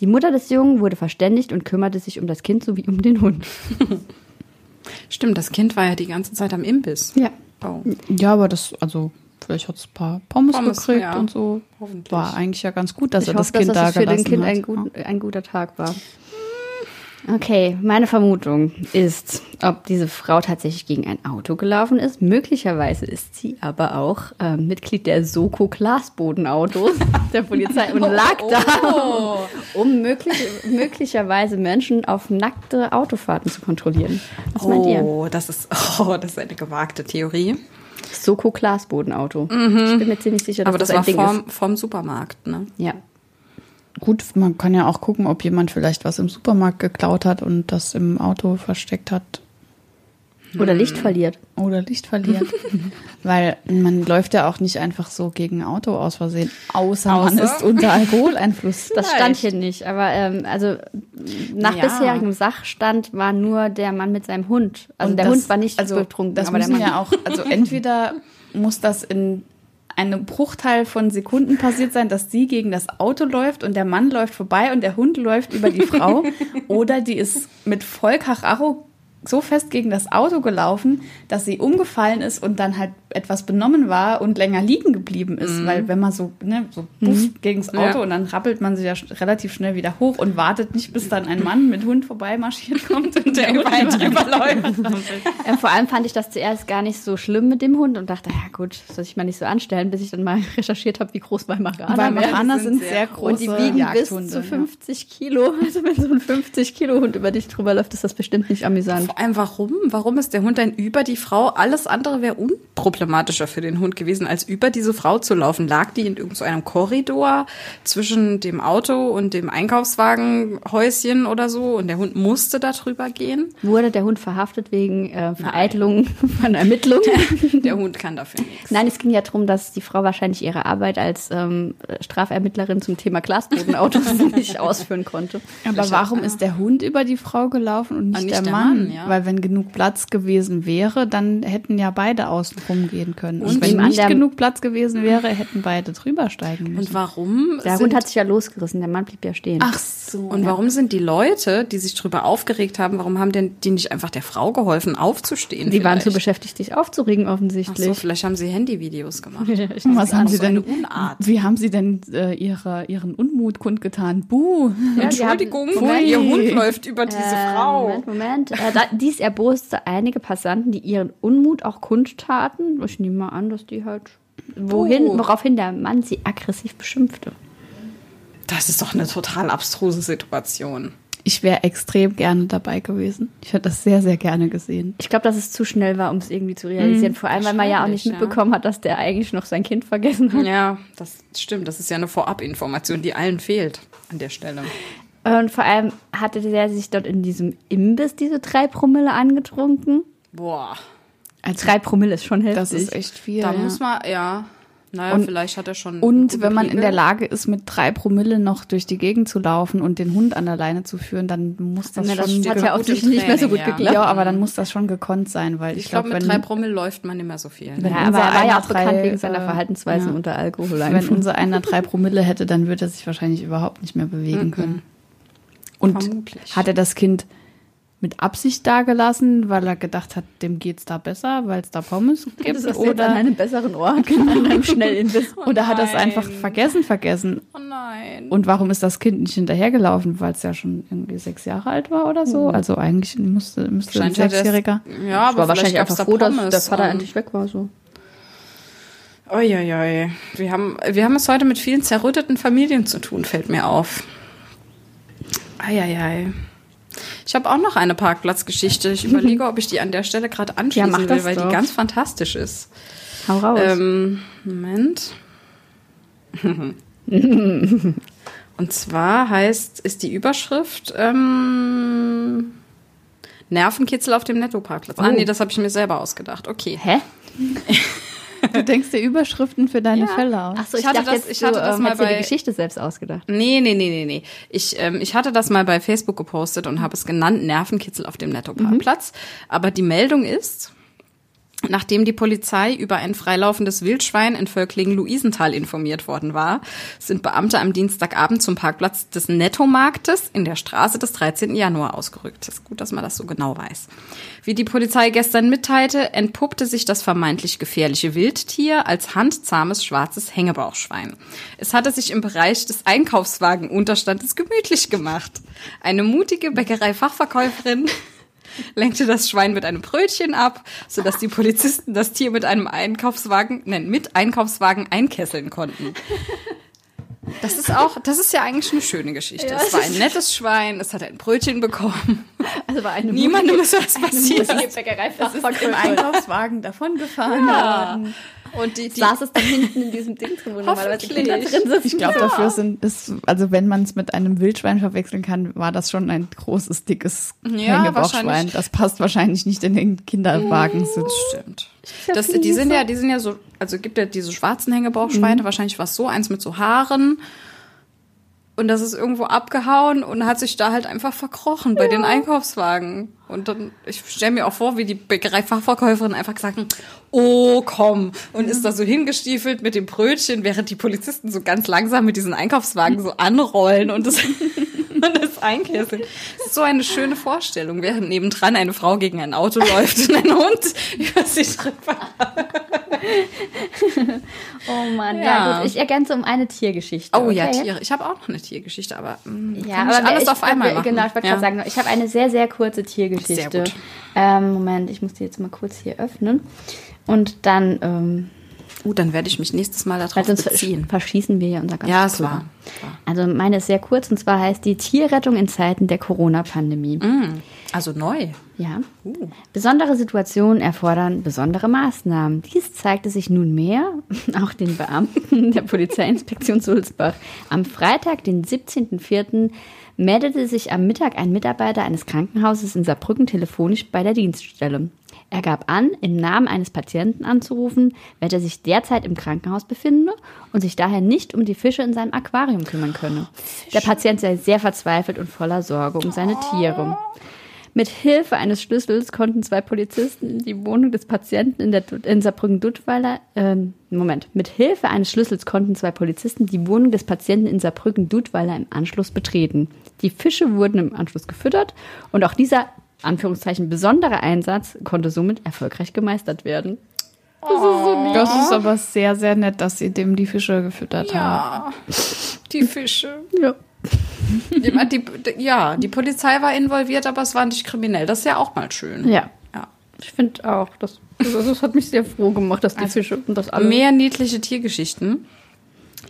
Speaker 1: Die Mutter des Jungen wurde verständigt und kümmerte sich um das Kind sowie um den Hund.
Speaker 3: Stimmt, das Kind war ja die ganze Zeit am Imbiss.
Speaker 1: Ja.
Speaker 2: Oh. Ja, aber das, also vielleicht hat es ein paar Pommes, Pommes gekriegt ja. und so. War eigentlich ja ganz gut, dass ich er das hoffe, Kind dass da das für den Kind
Speaker 1: ein, gut, ein guter Tag war. Okay, meine Vermutung ist, ob diese Frau tatsächlich gegen ein Auto gelaufen ist. Möglicherweise ist sie aber auch äh, Mitglied der Soko Glasbodenautos der Polizei und lag da, oh. um möglich, möglicherweise Menschen auf nackte Autofahrten zu kontrollieren.
Speaker 3: Was meint ihr? Oh, das ist, oh, das ist eine gewagte Theorie.
Speaker 1: Soko Glasbodenauto.
Speaker 3: Mhm.
Speaker 1: Ich bin mir ziemlich sicher, dass
Speaker 3: aber das,
Speaker 1: das
Speaker 3: ein
Speaker 1: Ding
Speaker 3: vorm,
Speaker 1: ist.
Speaker 3: vom Supermarkt, ne?
Speaker 1: Ja.
Speaker 2: Gut, man kann ja auch gucken, ob jemand vielleicht was im Supermarkt geklaut hat und das im Auto versteckt hat.
Speaker 1: Oder Licht verliert.
Speaker 2: Oder Licht verliert. Weil man läuft ja auch nicht einfach so gegen ein Auto aus Versehen, außer, außer? man ist unter Alkoholeinfluss.
Speaker 1: Das stand hier nicht. Aber ähm, also nach ja. bisherigem Sachstand war nur der Mann mit seinem Hund. Also und der das, Hund war nicht also betrunken.
Speaker 2: Das aber müssen ja auch, also entweder muss das in einem Bruchteil von Sekunden passiert sein, dass sie gegen das Auto läuft und der Mann läuft vorbei und der Hund läuft über die Frau. Oder die ist mit Vollkacharo so fest gegen das Auto gelaufen, dass sie umgefallen ist und dann halt etwas benommen war und länger liegen geblieben ist. Mhm. Weil wenn man so, ne, so buff mhm. gegen das Auto ja. und dann rappelt man sich ja relativ schnell wieder hoch und wartet nicht, bis dann ein Mann mit Hund vorbeimarschiert kommt und der Hund überläuft.
Speaker 1: ja, vor allem fand ich das zuerst gar nicht so schlimm mit dem Hund und dachte, ja gut, soll ich mal nicht so anstellen, bis ich dann mal recherchiert habe, wie groß Weimaraner
Speaker 2: Weimaraner sind, sind sehr groß.
Speaker 1: Und die wiegen bis zu 50 Kilo. Also wenn so ein 50 Kilo Hund über dich drüber läuft, ist das bestimmt nicht amüsant.
Speaker 3: Vor allem warum? Warum ist der Hund dann über die Frau? Alles andere wäre unproblematischer für den Hund gewesen, als über diese Frau zu laufen. Lag die in irgendeinem Korridor zwischen dem Auto und dem Einkaufswagenhäuschen oder so und der Hund musste da drüber gehen?
Speaker 1: Wurde der Hund verhaftet wegen äh, Vereitelung von Ermittlungen?
Speaker 3: der Hund kann dafür nichts.
Speaker 1: Nein, es ging ja darum, dass die Frau wahrscheinlich ihre Arbeit als ähm, Strafermittlerin zum Thema Glasbodenautos nicht ausführen konnte.
Speaker 2: Aber warum ist der Hund über die Frau gelaufen und nicht, nicht der, der, Mann? Mann ja. Weil wenn genug Platz gewesen wäre, dann hätten ja beide außen rum gehen können. Und, und wenn nicht genug Platz gewesen wäre, hätten beide drüber steigen müssen.
Speaker 3: Und warum?
Speaker 1: Der Hund hat sich ja losgerissen, der Mann blieb ja stehen.
Speaker 3: Ach so. Und warum sind die Leute, die sich drüber aufgeregt haben, warum haben denn die nicht einfach der Frau geholfen, aufzustehen?
Speaker 1: Die vielleicht? waren zu beschäftigt, sich aufzuregen offensichtlich. Ach so,
Speaker 3: vielleicht haben sie Handyvideos gemacht.
Speaker 2: Was haben sie denn? Unart. Wie haben sie denn äh, ihre, ihren Unmut kundgetan? Buh.
Speaker 3: Ja, Entschuldigung, haben, ihr Hund läuft über diese äh, Frau.
Speaker 1: Moment, Moment. Äh, da, dies erboste einige Passanten, die ihren Unmut auch kundtaten. Ich nehme mal an, dass die halt wohin, oh. woraufhin der Mann sie aggressiv beschimpfte.
Speaker 3: Das ist doch eine total abstruse Situation.
Speaker 2: Ich wäre extrem gerne dabei gewesen. Ich hätte das sehr, sehr gerne gesehen.
Speaker 1: Ich glaube, dass es zu schnell war, um es irgendwie zu realisieren. Mhm, Vor allem, weil man ja auch nicht mitbekommen ja. hat, dass der eigentlich noch sein Kind vergessen hat.
Speaker 3: Ja, das stimmt. Das ist ja eine Vorabinformation, die allen fehlt an der Stelle.
Speaker 1: Und vor allem hatte der sich dort in diesem Imbiss diese drei Promille angetrunken.
Speaker 3: Boah.
Speaker 1: Also drei Promille ist schon heftig.
Speaker 2: Das ist echt viel.
Speaker 3: Da ja. muss man, ja. Naja, und, vielleicht hat er schon.
Speaker 2: Und wenn man Pegel. in der Lage ist, mit drei Promille noch durch die Gegend zu laufen und den Hund an der Leine zu führen, dann muss das, ja, das schon.
Speaker 1: Das hat ja auch nicht mehr so gut ja. geklappt.
Speaker 2: Ja, aber dann muss das schon gekonnt sein, weil ich, ich glaube,
Speaker 3: glaub, mit drei Promille läuft man nicht mehr so viel.
Speaker 1: Ja, aber er war ja auch drei, bekannt wegen seiner äh, Verhaltensweisen ja. unter Alkohol.
Speaker 2: Wenn unser einer drei Promille hätte, dann würde er sich wahrscheinlich überhaupt nicht mehr bewegen können. Und Vermutlich. hat er das Kind mit Absicht dagelassen, weil er gedacht hat, dem geht's da besser, weil es da Pommes gibt
Speaker 1: das oder an einem besseren Ort,
Speaker 2: an einem schnell oh oder hat er es einfach vergessen vergessen?
Speaker 3: Oh nein.
Speaker 2: Und warum ist das Kind nicht hinterhergelaufen, weil es ja schon irgendwie sechs Jahre alt war oder so? Mhm. Also eigentlich musste müsste ein Sechsjähriger.
Speaker 1: Ja, aber war wahrscheinlich einfach froh, dass der Vater endlich weg war so.
Speaker 3: Uiuiui. Wir haben, wir haben es heute mit vielen zerrütteten Familien zu tun, fällt mir auf. Eieiei. Ich habe auch noch eine Parkplatzgeschichte. Ich überlege, ob ich die an der Stelle gerade anschließen ja, will, weil doch. die ganz fantastisch ist.
Speaker 1: Hau raus.
Speaker 3: Ähm, Moment. Und zwar heißt, ist die Überschrift ähm, Nervenkitzel auf dem Netto-Parkplatz. Ah, oh. Ah, nee, das habe ich mir selber ausgedacht. Okay.
Speaker 1: Hä?
Speaker 2: Du denkst dir Überschriften für deine ja. Fälle aus.
Speaker 1: Achso, ich, ich hatte das, ich hatte das ähm, mal bei die Geschichte selbst ausgedacht.
Speaker 3: Nee, nee, nee, nee, nee. Ich, ähm, ich hatte das mal bei Facebook gepostet und habe es genannt Nervenkitzel auf dem Netto-Parkplatz. Mhm. Aber die Meldung ist, Nachdem die Polizei über ein freilaufendes Wildschwein in Völklingen-Luisenthal informiert worden war, sind Beamte am Dienstagabend zum Parkplatz des Nettomarktes in der Straße des 13. Januar ausgerückt. Ist gut, dass man das so genau weiß. Wie die Polizei gestern mitteilte, entpuppte sich das vermeintlich gefährliche Wildtier als handzahmes schwarzes Hängebauchschwein. Es hatte sich im Bereich des Einkaufswagenunterstandes gemütlich gemacht. Eine mutige Bäckerei-Fachverkäuferin lenkte das Schwein mit einem Brötchen ab, sodass die Polizisten das Tier mit einem Einkaufswagen, nein, mit Einkaufswagen einkesseln konnten. Das ist auch, das ist ja eigentlich eine schöne Geschichte. Ja, es war ein nettes Schwein, es hat ein Brötchen bekommen.
Speaker 1: Also war eine
Speaker 3: Niemandem ist was passiert.
Speaker 1: Es ist im Einkaufswagen davon gefahren ja. worden. Und die, die saß es dann hinten in diesem Ding drin, wo normalerweise Kinder drin sitzen.
Speaker 2: Ich glaube, ja. dafür sind es, also wenn man es mit einem Wildschwein verwechseln kann, war das schon ein großes, dickes ja, Hängebauchschwein. Das passt wahrscheinlich nicht in den Kinderwagen.
Speaker 3: Das stimmt. Das, die sind ja, die sind ja so, also gibt ja diese schwarzen Hängebauchschweine, mhm. wahrscheinlich was so, eins mit so Haaren und das ist irgendwo abgehauen und hat sich da halt einfach verkrochen bei den Einkaufswagen. Und dann, ich stelle mir auch vor, wie die Bäckerei-Fachverkäuferin einfach gesagt hat, oh komm, und ist da so hingestiefelt mit dem Brötchen, während die Polizisten so ganz langsam mit diesen Einkaufswagen so anrollen und das, und das einkesseln. Das ist so eine schöne Vorstellung, während nebendran eine Frau gegen ein Auto läuft und ein Hund über sich drüber.
Speaker 1: oh Mann, ja. ja. gut. Ich ergänze um eine Tiergeschichte.
Speaker 3: Oh okay? ja, Tiere. Ich habe auch noch eine Tiergeschichte, aber mh, mm, ja, aber alles ich, auf einmal machen.
Speaker 1: Genau, ich wollte ja. gerade sagen, ich habe eine sehr, sehr kurze Tiergeschichte. Sehr gut. Ähm, Moment, ich muss die jetzt mal kurz hier öffnen. Und dann ähm,
Speaker 3: Uh, dann werde ich mich nächstes Mal darauf
Speaker 1: sonst
Speaker 3: beziehen.
Speaker 1: verschießen wir ja unser ganzes
Speaker 3: Ja, es war.
Speaker 1: Also meine ist sehr kurz und zwar heißt die Tierrettung in Zeiten der Corona-Pandemie.
Speaker 3: Mm, also neu.
Speaker 1: Ja. Besondere Situationen erfordern besondere Maßnahmen. Dies zeigte sich nunmehr auch den Beamten der Polizeiinspektion Sulzbach. Am Freitag, den 17.04., meldete sich am Mittag ein Mitarbeiter eines Krankenhauses in Saarbrücken telefonisch bei der Dienststelle. Er gab an, im Namen eines Patienten anzurufen, welcher sich derzeit im Krankenhaus befinde und sich daher nicht um die Fische in seinem Aquarium kümmern könne. Der Patient sei sehr verzweifelt und voller Sorge um seine Tiere. Mit Hilfe eines Schlüssels konnten zwei Polizisten die Wohnung des Patienten in, der, in Saarbrücken-Duttweiler, äh, Moment, mit Hilfe eines Schlüssels konnten zwei Polizisten die Wohnung des Patienten in Saarbrücken-Duttweiler im Anschluss betreten. Die Fische wurden im Anschluss gefüttert und auch dieser Anführungszeichen besonderer Einsatz konnte somit erfolgreich gemeistert werden.
Speaker 2: Das ist, so nett. das ist aber sehr, sehr nett, dass sie dem die Fische gefüttert
Speaker 3: ja,
Speaker 2: haben.
Speaker 3: Die Fische.
Speaker 1: Ja.
Speaker 3: Die, die, ja, die Polizei war involviert, aber es war nicht kriminell. Das ist ja auch mal schön.
Speaker 1: Ja.
Speaker 3: ja.
Speaker 1: Ich finde auch, das, also das hat mich sehr froh gemacht, dass die also Fische und das
Speaker 3: alles. Mehr niedliche Tiergeschichten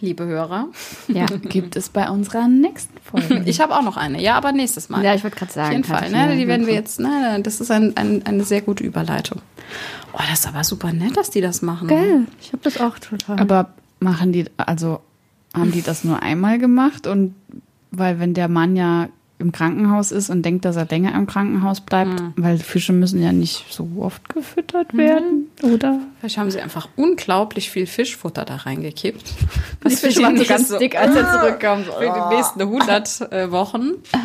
Speaker 3: liebe Hörer.
Speaker 2: Ja, gibt es bei unserer nächsten Folge.
Speaker 3: Ich habe auch noch eine, ja, aber nächstes Mal.
Speaker 1: Ja, ich wollte gerade sagen.
Speaker 3: Auf jeden Fall, ne? Die werden wir jetzt, ne, das ist ein, ein, eine sehr gute Überleitung. Oh, das ist aber super nett, dass die das machen.
Speaker 1: Geil, ich habe das auch total.
Speaker 2: Aber machen die, also haben die das nur einmal gemacht und weil wenn der Mann ja im Krankenhaus ist und denkt, dass er länger im Krankenhaus bleibt, mhm. weil Fische müssen ja nicht so oft gefüttert werden, mhm. oder?
Speaker 3: Vielleicht haben sie einfach unglaublich viel Fischfutter da reingekippt.
Speaker 1: Was die Fische waren so ganz so, dick, als er zurückkam.
Speaker 3: Für die nächsten 100 äh, Wochen.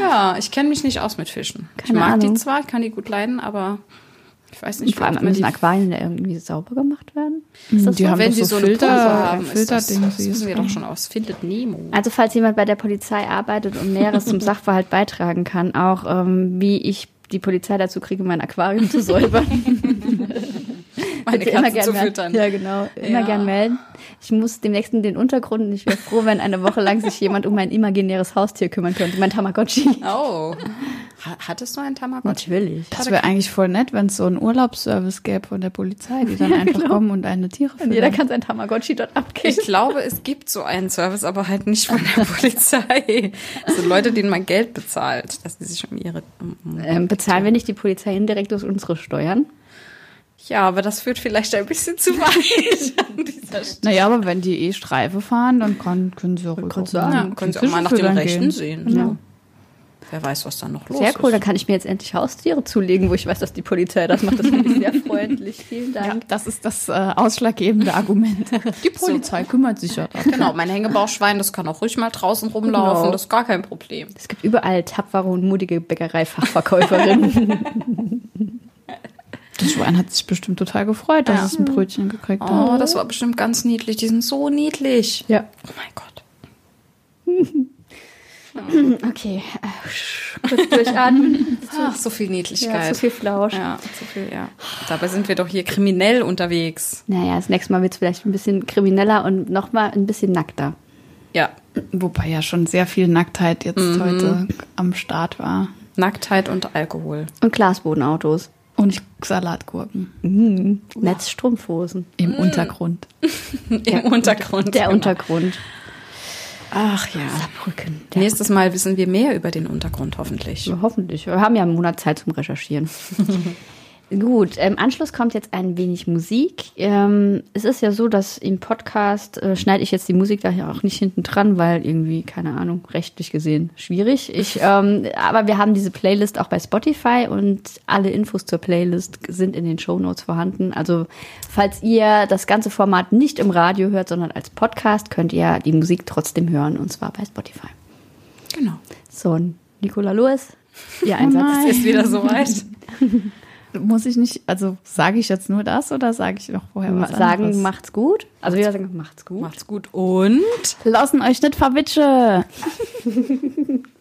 Speaker 3: Ja, ich kenne mich nicht aus mit Fischen.
Speaker 1: Keine
Speaker 3: ich mag
Speaker 1: Ahnung.
Speaker 3: die zwar, ich kann die gut leiden, aber ich weiß nicht,
Speaker 1: vor allem müssen Aquarien da irgendwie sauber gemacht werden.
Speaker 2: Ist das die so? haben
Speaker 3: wenn sie so, so
Speaker 2: Filter,
Speaker 3: haben,
Speaker 2: Filter
Speaker 3: das, das wissen wir doch schon aus Findet Nemo.
Speaker 1: Also falls jemand bei der Polizei arbeitet und Näheres zum Sachverhalt beitragen kann, auch ähm, wie ich die Polizei dazu kriege, mein Aquarium zu säubern.
Speaker 3: Meine immer gern zu füttern.
Speaker 1: Ja, genau. Immer ja. gern melden. Ich muss demnächst in den Untergrund und ich wäre froh, wenn eine Woche lang sich jemand um mein imaginäres Haustier kümmern könnte, mein Tamagotchi.
Speaker 3: Oh. Hattest du einen Tamagotchi?
Speaker 1: Natürlich.
Speaker 2: Das wäre eigentlich voll nett, wenn es so einen Urlaubsservice gäbe von der Polizei, die dann ja, einfach genau. kommen und eine Tiere. Und
Speaker 1: jeder kann sein Tamagotchi dort abgeben.
Speaker 3: Ich glaube, es gibt so einen Service, aber halt nicht von der Polizei. Sind Leute, denen man Geld bezahlt, dass sie sich um ihre... Um,
Speaker 1: ähm, bezahlen wir nicht die Polizei indirekt durch unsere Steuern?
Speaker 3: Ja, aber das führt vielleicht ein bisschen zu weit an dieser Stelle.
Speaker 2: Naja, aber wenn die eh Streife fahren, dann kann, können sie auch,
Speaker 3: auch, sagen, ja, können sie auch mal nach dem Rechten gehen. sehen. Ja. Wer weiß, was da noch los
Speaker 1: ist. Sehr cool, dann kann ich mir jetzt endlich Haustiere zulegen, wo ich weiß, dass die Polizei das macht. Das finde ich sehr freundlich. Vielen Dank. Ja,
Speaker 2: das ist das äh, ausschlaggebende Argument.
Speaker 3: Die Polizei so. kümmert sich ja darum. Genau, mein Hängebauschwein, das kann auch ruhig mal draußen rumlaufen. Genau. Das ist gar kein Problem.
Speaker 1: Es gibt überall tapfere und mutige Bäckereifachverkäuferinnen.
Speaker 2: Das Schwein hat sich bestimmt total gefreut, dass ja. es ein Brötchen gekriegt hat.
Speaker 3: Oh, das war bestimmt ganz niedlich. Die sind so niedlich.
Speaker 1: Ja.
Speaker 3: Oh mein Gott.
Speaker 1: Okay, kurz durchatmen.
Speaker 3: Ach, so viel Niedlichkeit.
Speaker 1: Ja, so viel Flausch.
Speaker 3: Ja, so viel, ja. Dabei sind wir doch hier kriminell unterwegs.
Speaker 1: Naja, das nächste Mal wird es vielleicht ein bisschen krimineller und nochmal ein bisschen nackter.
Speaker 3: Ja.
Speaker 2: Wobei ja schon sehr viel Nacktheit jetzt mhm. heute am Start war.
Speaker 3: Nacktheit und Alkohol.
Speaker 1: Und Glasbodenautos.
Speaker 2: Und Salatgurken.
Speaker 1: Mhm. Netzstrumpfhosen.
Speaker 2: Im mhm. Untergrund.
Speaker 3: Im der, Untergrund.
Speaker 1: Der genau. Untergrund.
Speaker 3: Ach ja. Saarbrücken. Nächstes Mal wissen wir mehr über den Untergrund, hoffentlich.
Speaker 1: Hoffentlich. Wir haben ja einen Monat Zeit zum Recherchieren. Gut, im Anschluss kommt jetzt ein wenig Musik. Ähm, es ist ja so, dass im Podcast äh, schneide ich jetzt die Musik da ja auch nicht hinten dran, weil irgendwie, keine Ahnung, rechtlich gesehen schwierig. Ich, ähm, aber wir haben diese Playlist auch bei Spotify und alle Infos zur Playlist sind in den Show Notes vorhanden. Also falls ihr das ganze Format nicht im Radio hört, sondern als Podcast, könnt ihr die Musik trotzdem hören und zwar bei Spotify.
Speaker 3: Genau.
Speaker 1: So, Nicola Lewis,
Speaker 3: Ihr Einsatz oh ist wieder soweit.
Speaker 2: muss ich nicht, also sage ich jetzt nur das oder sage ich noch vorher was
Speaker 1: Sagen,
Speaker 2: anderes?
Speaker 1: macht's gut. Also wir sagen, macht's gut.
Speaker 3: Macht's gut und
Speaker 2: lassen euch nicht verwitsche.